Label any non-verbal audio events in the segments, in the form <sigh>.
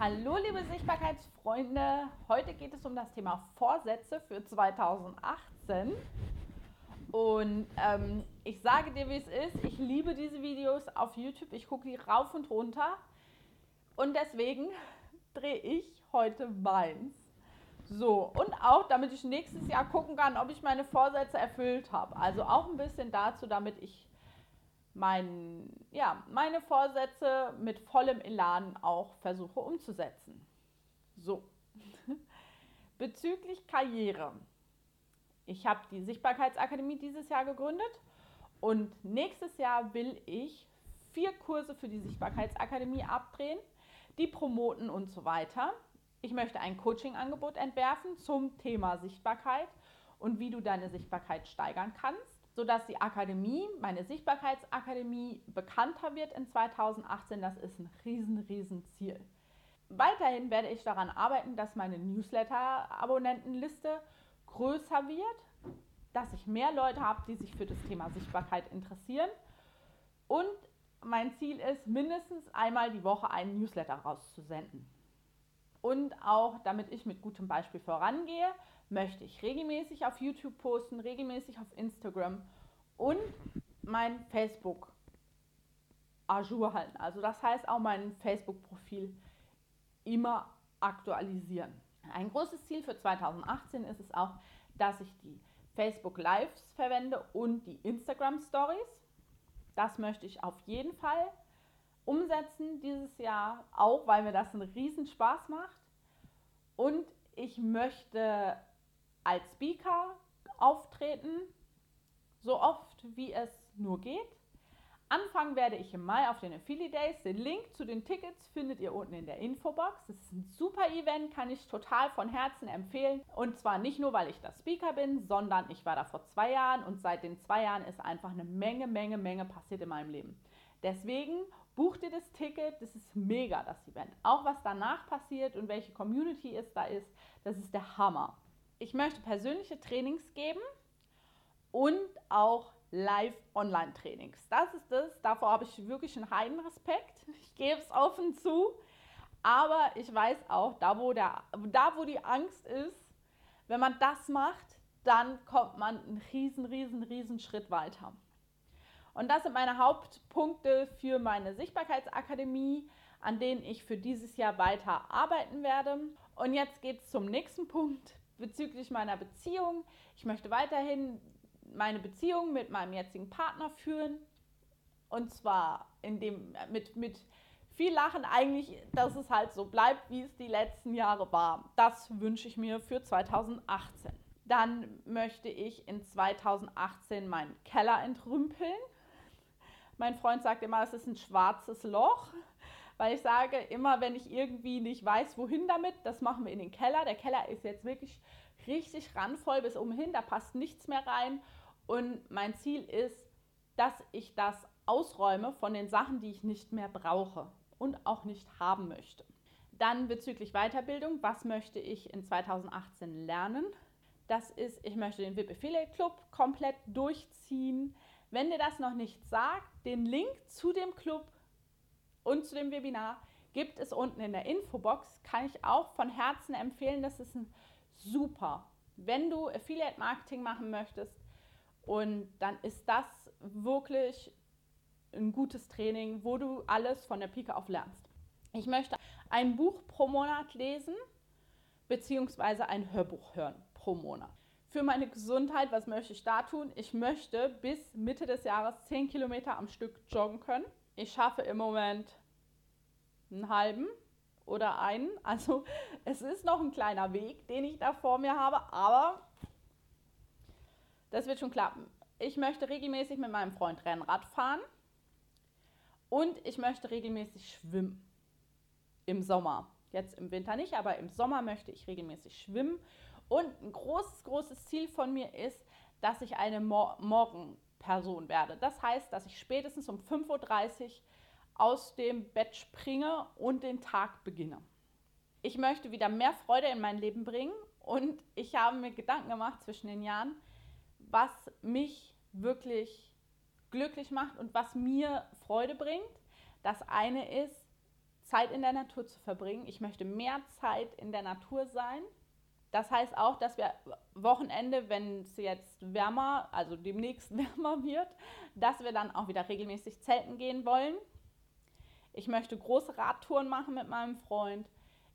Hallo liebe Sichtbarkeitsfreunde, heute geht es um das Thema Vorsätze für 2018. Und ähm, ich sage dir, wie es ist, ich liebe diese Videos auf YouTube, ich gucke die rauf und runter und deswegen drehe ich heute meins. So, und auch damit ich nächstes Jahr gucken kann, ob ich meine Vorsätze erfüllt habe. Also auch ein bisschen dazu, damit ich mein, ja, meine Vorsätze mit vollem Elan auch versuche umzusetzen. So, <laughs> bezüglich Karriere. Ich habe die Sichtbarkeitsakademie dieses Jahr gegründet und nächstes Jahr will ich vier Kurse für die Sichtbarkeitsakademie abdrehen, die promoten und so weiter. Ich möchte ein Coaching-Angebot entwerfen zum Thema Sichtbarkeit und wie du deine Sichtbarkeit steigern kannst sodass die Akademie, meine Sichtbarkeitsakademie, bekannter wird in 2018. Das ist ein riesen, riesen Ziel. Weiterhin werde ich daran arbeiten, dass meine Newsletter-Abonnentenliste größer wird, dass ich mehr Leute habe, die sich für das Thema Sichtbarkeit interessieren. Und mein Ziel ist, mindestens einmal die Woche einen Newsletter rauszusenden. Und auch, damit ich mit gutem Beispiel vorangehe, möchte ich regelmäßig auf YouTube posten, regelmäßig auf Instagram und mein Facebook Ajour halten. Also das heißt auch mein Facebook-Profil immer aktualisieren. Ein großes Ziel für 2018 ist es auch, dass ich die Facebook Lives verwende und die Instagram Stories. Das möchte ich auf jeden Fall umsetzen dieses Jahr, auch weil mir das einen riesen Spaß macht. Und ich möchte als Speaker auftreten, wie es nur geht. Anfangen werde ich im Mai auf den Affiliate Days. Den Link zu den Tickets findet ihr unten in der Infobox. Das ist ein super Event, kann ich total von Herzen empfehlen. Und zwar nicht nur, weil ich da Speaker bin, sondern ich war da vor zwei Jahren und seit den zwei Jahren ist einfach eine Menge, Menge, Menge passiert in meinem Leben. Deswegen bucht ihr das Ticket, das ist mega, das Event. Auch was danach passiert und welche Community es da ist, das ist der Hammer ich möchte persönliche Trainings geben und auch Live-Online-Trainings. Das ist das, davor habe ich wirklich einen Heidenrespekt. Ich gebe es offen zu. Aber ich weiß auch, da wo, der, da wo die Angst ist, wenn man das macht, dann kommt man einen riesen, riesen, riesen Schritt weiter. Und das sind meine Hauptpunkte für meine Sichtbarkeitsakademie, an denen ich für dieses Jahr weiter arbeiten werde. Und jetzt geht es zum nächsten Punkt, bezüglich meiner Beziehung. Ich möchte weiterhin meine Beziehung mit meinem jetzigen Partner führen. Und zwar in dem, mit, mit viel Lachen eigentlich, dass es halt so bleibt, wie es die letzten Jahre war. Das wünsche ich mir für 2018. Dann möchte ich in 2018 meinen Keller entrümpeln. Mein Freund sagt immer, es ist ein schwarzes Loch weil ich sage, immer wenn ich irgendwie nicht weiß, wohin damit, das machen wir in den Keller. Der Keller ist jetzt wirklich richtig randvoll bis oben hin, da passt nichts mehr rein. Und mein Ziel ist, dass ich das ausräume von den Sachen, die ich nicht mehr brauche und auch nicht haben möchte. Dann bezüglich Weiterbildung, was möchte ich in 2018 lernen? Das ist, ich möchte den VIP Affiliate Club komplett durchziehen. Wenn dir das noch nicht sagt, den Link zu dem Club und zu dem Webinar gibt es unten in der Infobox. Kann ich auch von Herzen empfehlen. Das ist ein super, wenn du Affiliate Marketing machen möchtest. Und dann ist das wirklich ein gutes Training, wo du alles von der Pike auf lernst. Ich möchte ein Buch pro Monat lesen, beziehungsweise ein Hörbuch hören pro Monat. Für meine Gesundheit, was möchte ich da tun? Ich möchte bis Mitte des Jahres 10 Kilometer am Stück joggen können. Ich schaffe im Moment einen halben oder einen. Also es ist noch ein kleiner Weg, den ich da vor mir habe, aber das wird schon klappen. Ich möchte regelmäßig mit meinem Freund Rennrad fahren und ich möchte regelmäßig schwimmen im Sommer. Jetzt im Winter nicht, aber im Sommer möchte ich regelmäßig schwimmen. Und ein großes, großes Ziel von mir ist, dass ich eine Mor Morgen Person werde. Das heißt, dass ich spätestens um 5.30 Uhr aus dem Bett springe und den Tag beginne. Ich möchte wieder mehr Freude in mein Leben bringen und ich habe mir Gedanken gemacht zwischen den Jahren, was mich wirklich glücklich macht und was mir Freude bringt. Das eine ist Zeit in der Natur zu verbringen. Ich möchte mehr Zeit in der Natur sein. Das heißt auch, dass wir Wochenende, wenn es jetzt wärmer, also demnächst <laughs> wärmer wird, dass wir dann auch wieder regelmäßig zelten gehen wollen. Ich möchte große Radtouren machen mit meinem Freund.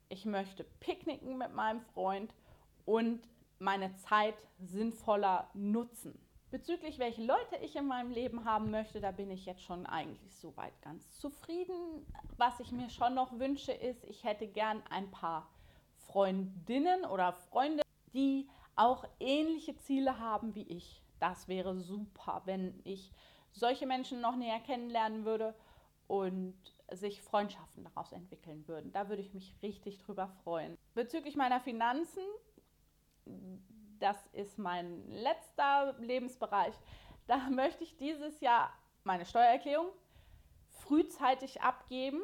Ich möchte picknicken mit meinem Freund und meine Zeit sinnvoller nutzen. Bezüglich welche Leute ich in meinem Leben haben möchte, da bin ich jetzt schon eigentlich soweit ganz zufrieden. Was ich mir schon noch wünsche, ist, ich hätte gern ein paar Freundinnen oder Freunde, die auch ähnliche Ziele haben wie ich. Das wäre super, wenn ich solche Menschen noch näher kennenlernen würde und sich Freundschaften daraus entwickeln würden. Da würde ich mich richtig drüber freuen. Bezüglich meiner Finanzen das ist mein letzter Lebensbereich. Da <laughs> möchte ich dieses Jahr meine Steuererklärung frühzeitig abgeben.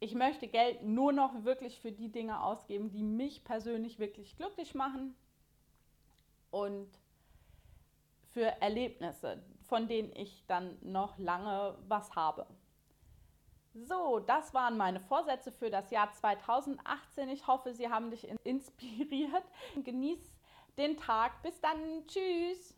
Ich möchte Geld nur noch wirklich für die Dinge ausgeben, die mich persönlich wirklich glücklich machen und für Erlebnisse, von denen ich dann noch lange was habe. So, das waren meine Vorsätze für das Jahr 2018. Ich hoffe, sie haben dich inspiriert. Genieß den Tag. Bis dann. Tschüss.